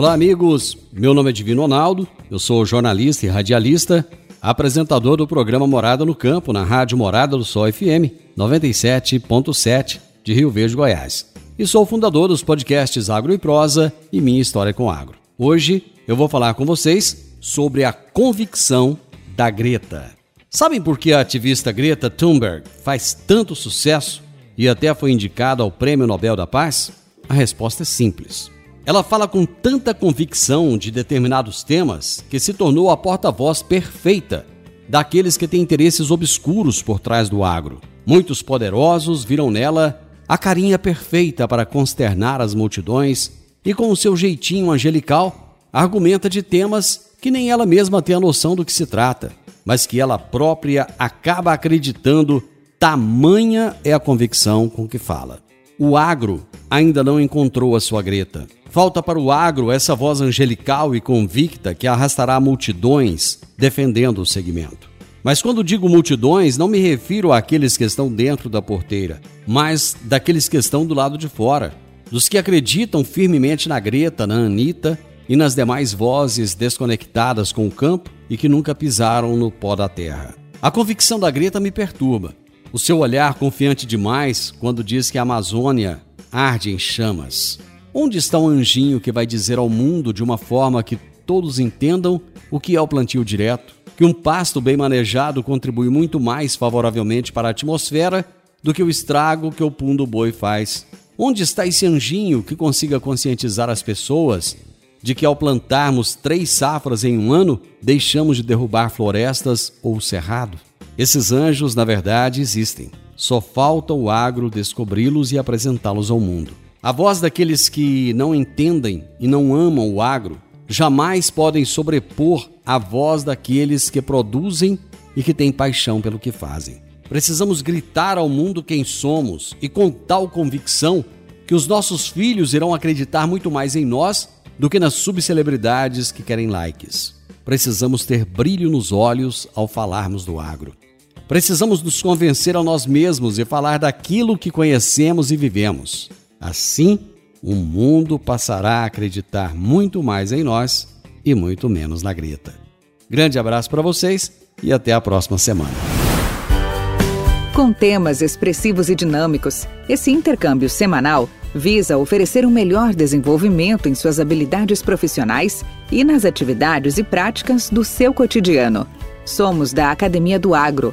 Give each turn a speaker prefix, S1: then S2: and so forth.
S1: Olá, amigos. Meu nome é Divino Ronaldo, eu sou jornalista e radialista, apresentador do programa Morada no Campo, na Rádio Morada do Sol FM 97.7 de Rio Verde, Goiás. E sou fundador dos podcasts Agro e Prosa e Minha História com Agro. Hoje eu vou falar com vocês sobre a convicção da Greta. Sabem por que a ativista Greta Thunberg faz tanto sucesso e até foi indicada ao Prêmio Nobel da Paz? A resposta é simples ela fala com tanta convicção de determinados temas que se tornou a porta-voz perfeita daqueles que têm interesses obscuros por trás do agro. Muitos poderosos viram nela a carinha perfeita para consternar as multidões e, com o seu jeitinho angelical, argumenta de temas que nem ela mesma tem a noção do que se trata, mas que ela própria acaba acreditando, tamanha é a convicção com que fala. O agro ainda não encontrou a sua Greta. Falta para o agro essa voz angelical e convicta que arrastará multidões defendendo o segmento. Mas quando digo multidões, não me refiro àqueles que estão dentro da porteira, mas daqueles que estão do lado de fora, dos que acreditam firmemente na Greta, na Anitta e nas demais vozes desconectadas com o campo e que nunca pisaram no pó da terra. A convicção da Greta me perturba. O seu olhar confiante demais quando diz que a Amazônia arde em chamas. Onde está o anjinho que vai dizer ao mundo de uma forma que todos entendam o que é o plantio direto? Que um pasto bem manejado contribui muito mais favoravelmente para a atmosfera do que o estrago que o pum do boi faz. Onde está esse anjinho que consiga conscientizar as pessoas de que ao plantarmos três safras em um ano, deixamos de derrubar florestas ou cerrado? Esses anjos, na verdade, existem. Só falta o agro descobri-los e apresentá-los ao mundo. A voz daqueles que não entendem e não amam o agro jamais podem sobrepor a voz daqueles que produzem e que têm paixão pelo que fazem. Precisamos gritar ao mundo quem somos e com tal convicção que os nossos filhos irão acreditar muito mais em nós do que nas subcelebridades que querem likes. Precisamos ter brilho nos olhos ao falarmos do agro. Precisamos nos convencer a nós mesmos e falar daquilo que conhecemos e vivemos. Assim, o mundo passará a acreditar muito mais em nós e muito menos na grita. Grande abraço para vocês e até a próxima semana.
S2: Com temas expressivos e dinâmicos, esse intercâmbio semanal visa oferecer um melhor desenvolvimento em suas habilidades profissionais e nas atividades e práticas do seu cotidiano. Somos da Academia do Agro,